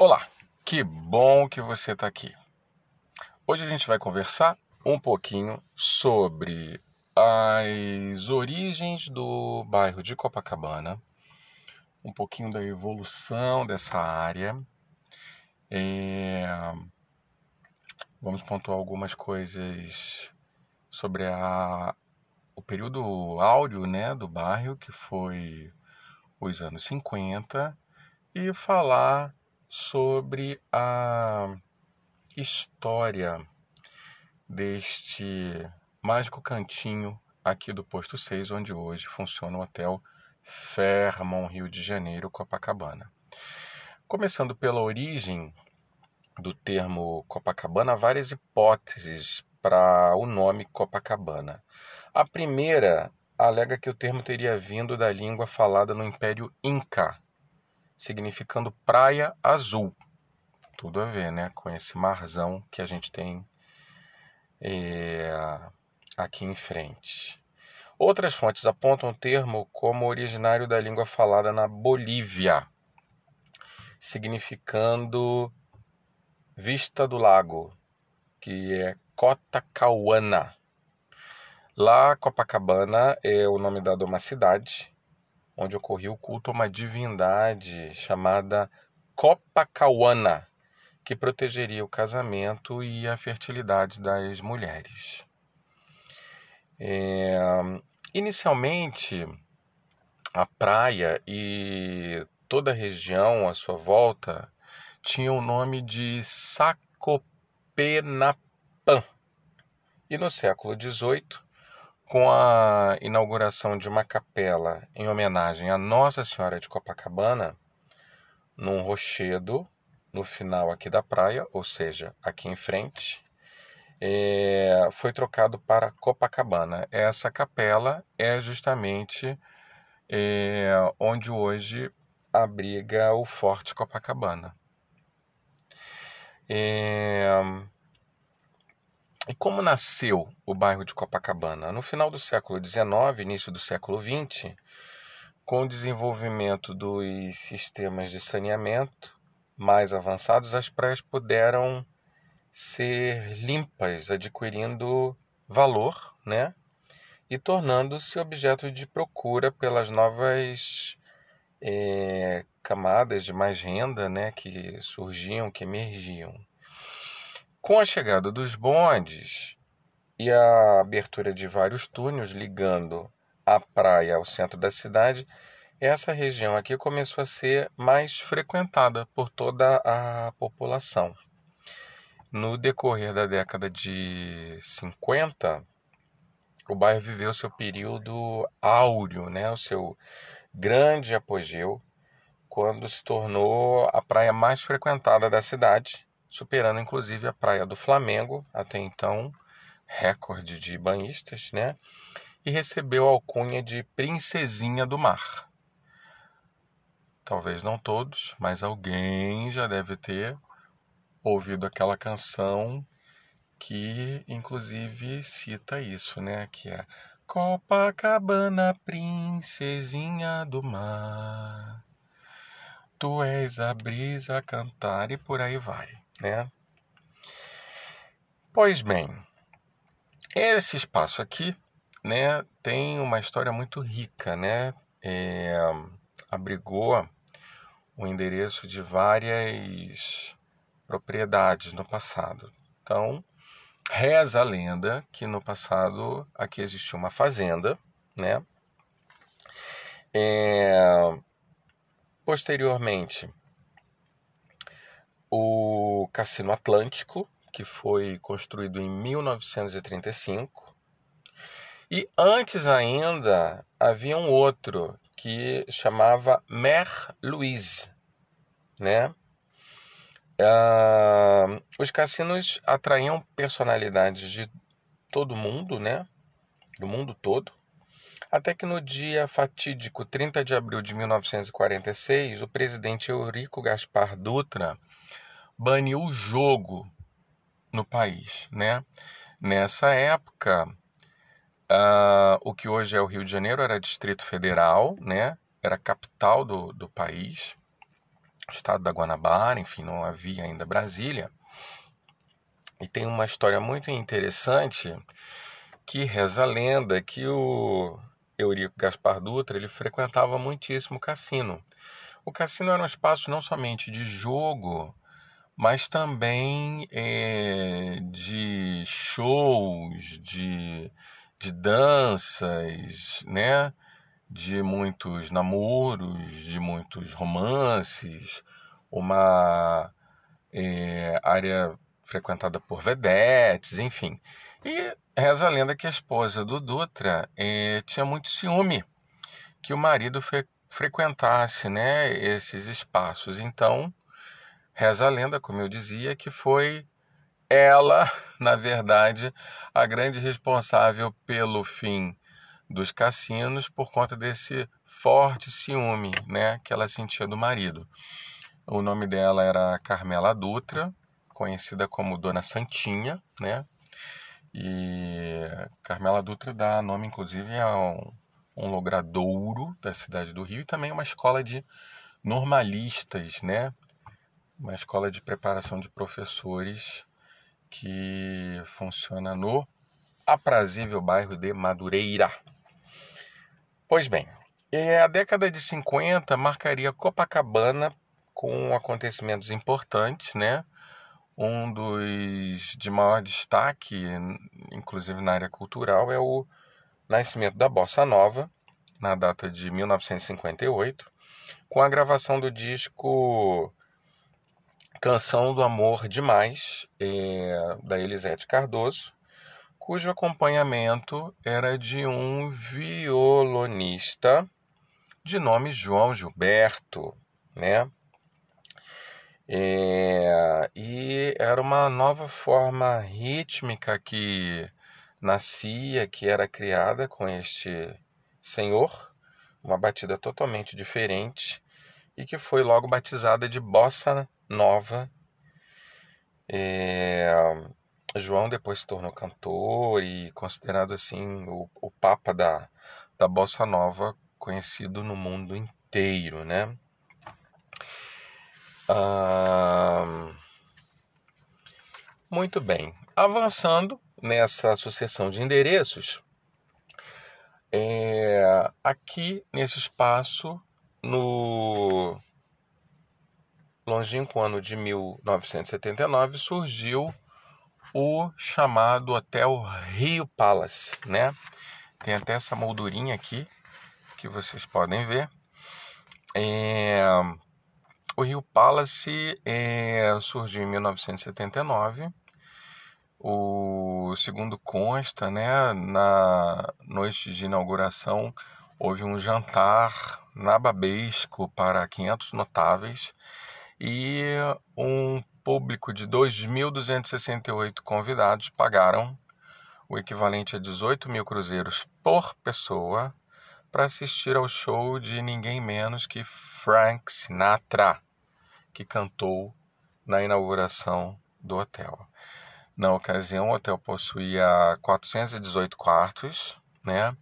Olá, que bom que você está aqui. Hoje a gente vai conversar um pouquinho sobre as origens do bairro de Copacabana, um pouquinho da evolução dessa área. É... Vamos pontuar algumas coisas sobre a... o período áureo né, do bairro, que foi os anos 50, e falar sobre a história deste mágico cantinho aqui do posto 6, onde hoje funciona o hotel Fairmont Rio de Janeiro, Copacabana. Começando pela origem do termo Copacabana, várias hipóteses para o nome Copacabana. A primeira alega que o termo teria vindo da língua falada no Império Inca, significando praia azul. Tudo a ver, né? Com esse marzão que a gente tem é, aqui em frente. Outras fontes apontam o termo como originário da língua falada na Bolívia, significando vista do lago, que é Cotacauana. Lá, Copacabana é o nome dado a uma cidade onde ocorria o culto a uma divindade chamada Copacauana, que protegeria o casamento e a fertilidade das mulheres. É, inicialmente, a praia e toda a região à sua volta tinham o nome de Sacopenapã. E no século XVIII, com a inauguração de uma capela em homenagem a Nossa Senhora de Copacabana, num rochedo no final aqui da praia, ou seja, aqui em frente, é, foi trocado para Copacabana. Essa capela é justamente é, onde hoje abriga o Forte Copacabana. É, e como nasceu o bairro de Copacabana? No final do século XIX, início do século XX, com o desenvolvimento dos sistemas de saneamento mais avançados, as praias puderam ser limpas, adquirindo valor, né? E tornando-se objeto de procura pelas novas é, camadas de mais renda, né? Que surgiam, que emergiam. Com a chegada dos bondes e a abertura de vários túneis ligando a praia ao centro da cidade, essa região aqui começou a ser mais frequentada por toda a população. No decorrer da década de 50, o bairro viveu seu período áureo, né? o seu grande apogeu, quando se tornou a praia mais frequentada da cidade superando inclusive a Praia do Flamengo, até então recorde de banhistas, né? E recebeu a alcunha de Princesinha do Mar. Talvez não todos, mas alguém já deve ter ouvido aquela canção que inclusive cita isso, né? Que é Copacabana, princesinha do mar. Tu és a brisa a cantar e por aí vai né? Pois bem, esse espaço aqui, né, tem uma história muito rica, né? É, abrigou o endereço de várias propriedades no passado. Então, reza a lenda que no passado aqui existiu uma fazenda, né? É, posteriormente, o Cassino Atlântico, que foi construído em 1935. E antes ainda havia um outro que chamava Mer Louise, né? Uh, os cassinos atraíam personalidades de todo mundo, né? Do mundo todo. Até que no dia fatídico 30 de abril de 1946, o presidente Eurico Gaspar Dutra baniu o jogo no país, né? Nessa época, uh, o que hoje é o Rio de Janeiro era Distrito Federal, né? Era capital do, do país. estado da Guanabara, enfim, não havia ainda Brasília. E tem uma história muito interessante que reza a lenda que o Eurico Gaspar Dutra ele frequentava muitíssimo o cassino. O cassino era um espaço não somente de jogo, mas também é, de shows, de, de danças, né? de muitos namoros, de muitos romances, uma é, área frequentada por vedetes, enfim. E reza a lenda que a esposa do Dutra é, tinha muito ciúme que o marido fre frequentasse né, esses espaços. Então, reza a lenda, como eu dizia, que foi ela, na verdade, a grande responsável pelo fim dos cassinos por conta desse forte ciúme né, que ela sentia do marido. O nome dela era Carmela Dutra, conhecida como Dona Santinha, né? E Carmela Dutra dá nome, inclusive, a um, um logradouro da cidade do Rio e também uma escola de normalistas, né? Uma escola de preparação de professores que funciona no aprazível bairro de Madureira. Pois bem, a década de 50 marcaria Copacabana com acontecimentos importantes, né? Um dos de maior destaque, inclusive na área cultural, é o nascimento da Bossa Nova, na data de 1958, com a gravação do disco Canção do Amor Demais, é, da Elisete Cardoso, cujo acompanhamento era de um violonista de nome João Gilberto, né? É, e era uma nova forma rítmica que nascia, que era criada com este senhor, uma batida totalmente diferente e que foi logo batizada de bossa nova. É, João depois se tornou cantor e considerado assim o, o papa da, da bossa nova, conhecido no mundo inteiro, né? Ah, muito bem. Avançando nessa sucessão de endereços, é, aqui nesse espaço, no longínquo ano de 1979, surgiu o chamado Hotel Rio Palace, né? Tem até essa moldurinha aqui que vocês podem ver. É... O Rio Palace é... surgiu em 1979. O segundo consta, né? Na noite de inauguração houve um jantar nababesco para 500 notáveis e um público de 2.268 convidados pagaram o equivalente a 18 mil cruzeiros por pessoa para assistir ao show de ninguém menos que Frank Sinatra, que cantou na inauguração do hotel. Na ocasião, o hotel possuía 418 quartos, né?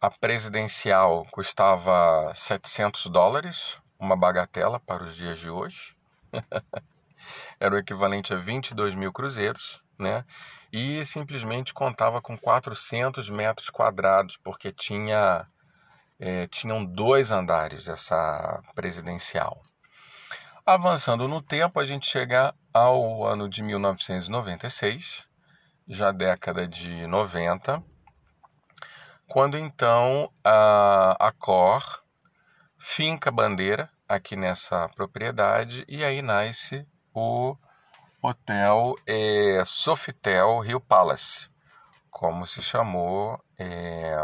A presidencial custava 700 dólares, uma bagatela para os dias de hoje. era o equivalente a 22 mil cruzeiros, né? E simplesmente contava com 400 metros quadrados, porque tinha é, tinham dois andares essa presidencial. Avançando no tempo, a gente chega ao ano de 1996, já década de 90, quando então a, a Cor finca bandeira aqui nessa propriedade e aí nasce o hotel é, Sofitel Rio Palace, como se chamou é,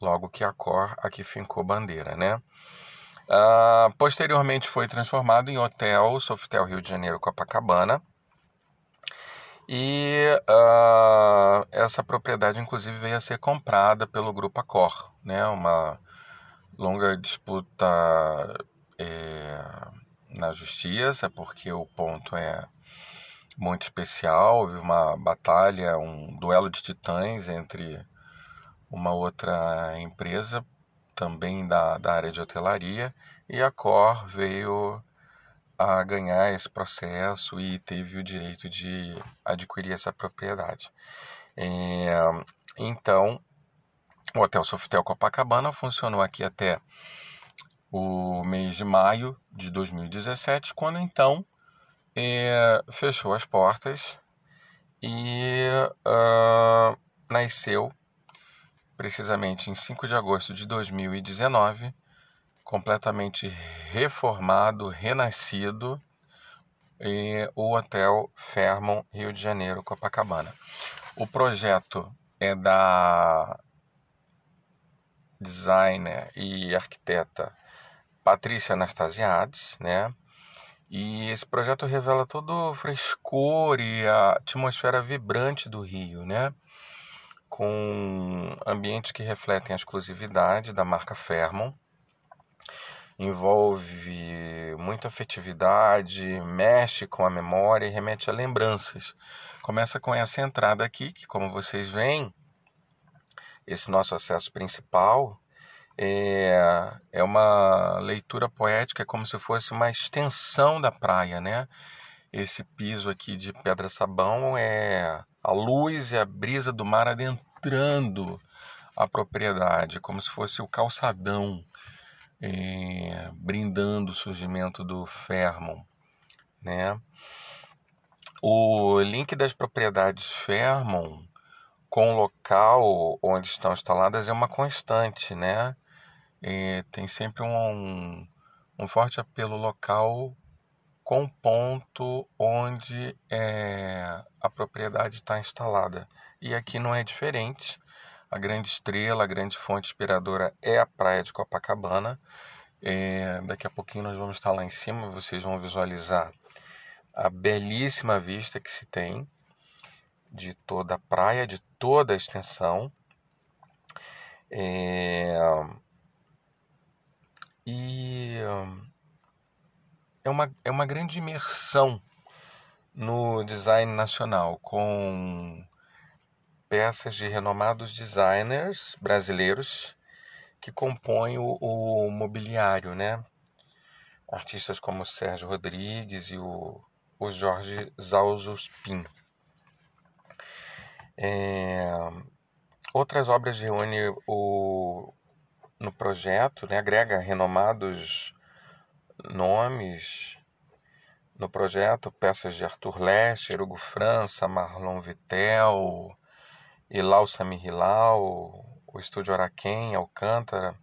logo que a Cor aqui fincou bandeira, né? Uh, posteriormente foi transformado em Hotel Sofitel Rio de Janeiro Copacabana. E uh, essa propriedade, inclusive, veio a ser comprada pelo Grupo Accor, né? Uma longa disputa é, na justiça, porque o ponto é muito especial. Houve uma batalha, um duelo de titãs entre uma outra empresa, também da, da área de hotelaria, e a Cor veio a ganhar esse processo e teve o direito de adquirir essa propriedade. É, então, o Hotel Sofitel Copacabana funcionou aqui até o mês de maio de 2017, quando então é, fechou as portas e uh, nasceu precisamente em 5 de agosto de 2019, completamente reformado, renascido, o Hotel Fairmont Rio de Janeiro, Copacabana. O projeto é da designer e arquiteta Patrícia Anastasiades, né? E esse projeto revela todo o frescor e a atmosfera vibrante do Rio, né? Com ambientes que refletem a exclusividade da marca Fairmont. Envolve muita afetividade, mexe com a memória e remete a lembranças. Começa com essa entrada aqui, que como vocês veem, esse nosso acesso principal é, é uma leitura poética, é como se fosse uma extensão da praia, né? Esse piso aqui de pedra-sabão é a luz e a brisa do mar adentrando a propriedade, como se fosse o calçadão é, brindando o surgimento do Fairmont, né? O link das propriedades Fairmont com o local onde estão instaladas é uma constante, né? E tem sempre um, um forte apelo local com o ponto onde é, a propriedade está instalada. E aqui não é diferente. A grande estrela, a grande fonte inspiradora é a praia de Copacabana. É, daqui a pouquinho nós vamos estar lá em cima, vocês vão visualizar a belíssima vista que se tem de toda a praia, de toda a extensão. É, e é uma, é uma grande imersão no design nacional, com peças de renomados designers brasileiros que compõem o, o mobiliário, né? Artistas como o Sérgio Rodrigues e o, o Jorge Zauzuspin. É, outras obras reúnem o, no projeto, né, agrega renomados nomes no projeto, peças de Arthur Lescher, Hugo França, Marlon Vitel, Ilau Samir o Estúdio Araquém, Alcântara,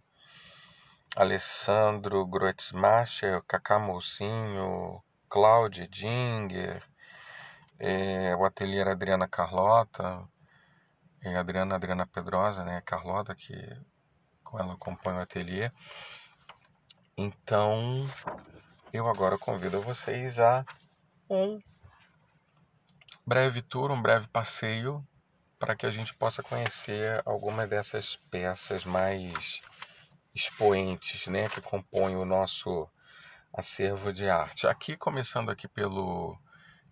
Alessandro Groetzmacher, Cacá Mocinho, Cláudia Dinger, é, o ateliê Adriana Carlota, é, Adriana Adriana Pedrosa, né, Carlota, que com ela compõe o ateliê. Então, eu agora convido vocês a um breve tour, um breve passeio para que a gente possa conhecer alguma dessas peças mais expoentes, né, que compõem o nosso acervo de arte. Aqui, começando aqui pelo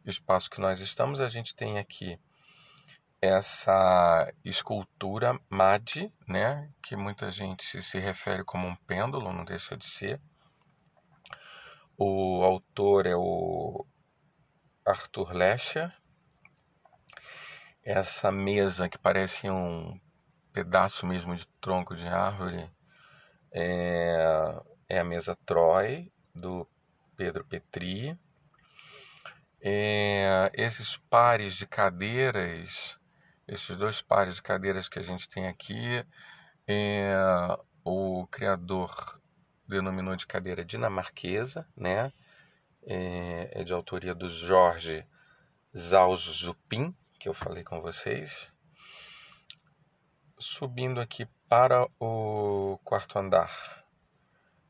espaço que nós estamos, a gente tem aqui essa escultura MAD, né, que muita gente se refere como um pêndulo, não deixa de ser. O autor é o Arthur Lescher. Essa mesa que parece um pedaço mesmo de tronco de árvore é, é a mesa Troy, do Pedro Petri. É, esses pares de cadeiras esses dois pares de cadeiras que a gente tem aqui, é, o criador denominou de cadeira dinamarquesa, né? É, é de autoria do Jorge Zalzupin, que eu falei com vocês. Subindo aqui para o quarto andar,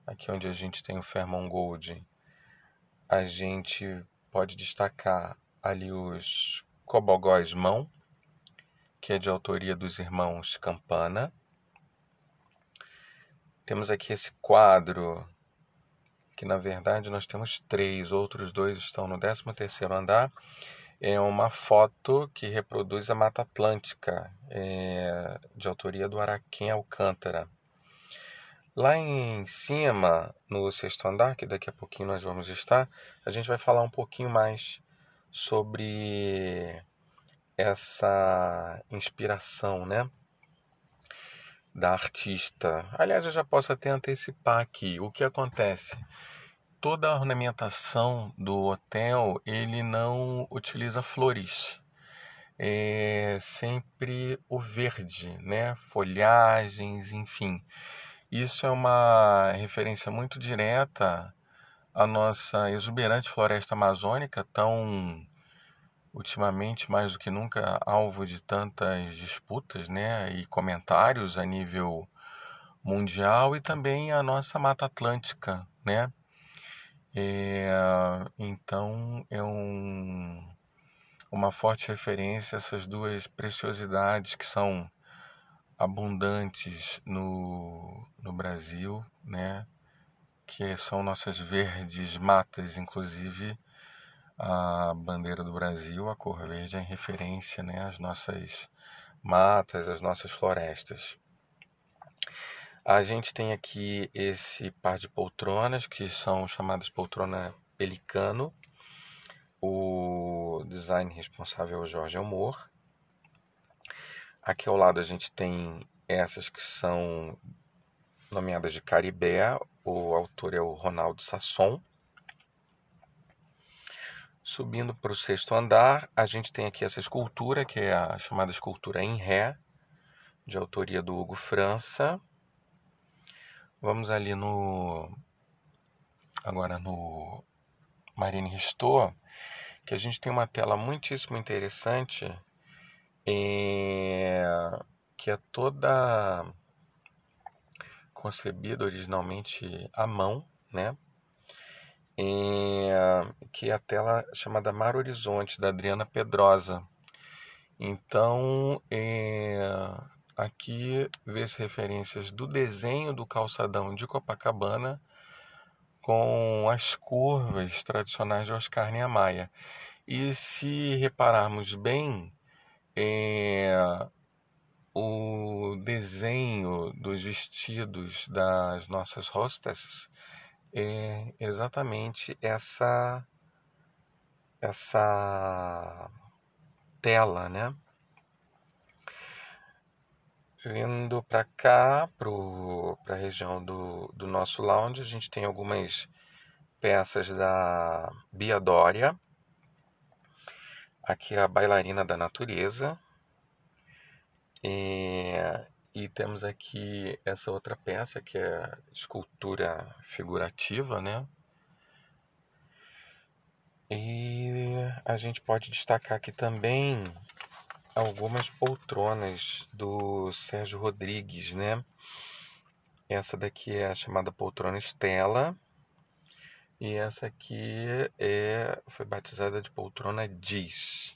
aqui onde a gente tem o Fairmont Gold, a gente pode destacar ali os cobogóis mão, que é de autoria dos irmãos Campana. Temos aqui esse quadro, que na verdade nós temos três, outros dois estão no 13º andar. É uma foto que reproduz a Mata Atlântica, é, de autoria do Araquém Alcântara. Lá em cima, no sexto andar, que daqui a pouquinho nós vamos estar, a gente vai falar um pouquinho mais sobre essa inspiração, né? Da artista. Aliás, eu já posso até antecipar aqui o que acontece. Toda a ornamentação do hotel ele não utiliza flores é sempre o verde, né? Folhagens, enfim. Isso é uma referência muito direta à nossa exuberante floresta amazônica, tão ultimamente mais do que nunca alvo de tantas disputas, né, e comentários a nível mundial e também a nossa Mata Atlântica, né? É, então é um, uma forte referência a essas duas preciosidades que são abundantes no, no Brasil, né? que são nossas verdes matas, inclusive a bandeira do Brasil, a cor verde é em referência né, às nossas matas, às nossas florestas. A gente tem aqui esse par de poltronas, que são chamadas poltrona pelicano. O design responsável é o Jorge Amor. Aqui ao lado a gente tem essas que são nomeadas de Caribé. O autor é o Ronaldo Sasson. Subindo para o sexto andar, a gente tem aqui essa escultura, que é a chamada escultura em ré, de autoria do Hugo França. Vamos ali no. Agora no Marine Ristor, que a gente tem uma tela muitíssimo interessante é, que é toda concebida originalmente à mão, né? É, que é a tela chamada Mar Horizonte, da Adriana Pedrosa. Então, é, aqui vê-se referências do desenho do calçadão de Copacabana com as curvas tradicionais de Oscar Niemeyer. E se repararmos bem, é, o desenho dos vestidos das nossas hostesses é exatamente essa essa tela, né? Vindo para cá, para a região do, do nosso lounge, a gente tem algumas peças da Bia Dória, Aqui é a bailarina da natureza. E, e temos aqui essa outra peça que é escultura figurativa, né? E a gente pode destacar aqui também algumas poltronas do Sérgio Rodrigues, né? Essa daqui é a chamada poltrona Estela e essa aqui é, foi batizada de poltrona Diz.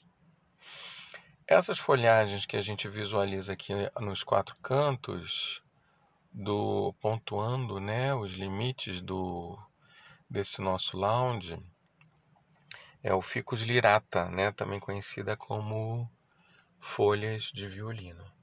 Essas folhagens que a gente visualiza aqui nos quatro cantos, do pontuando né, os limites do, desse nosso lounge, é o Ficus lirata, né, também conhecida como folhas de violino.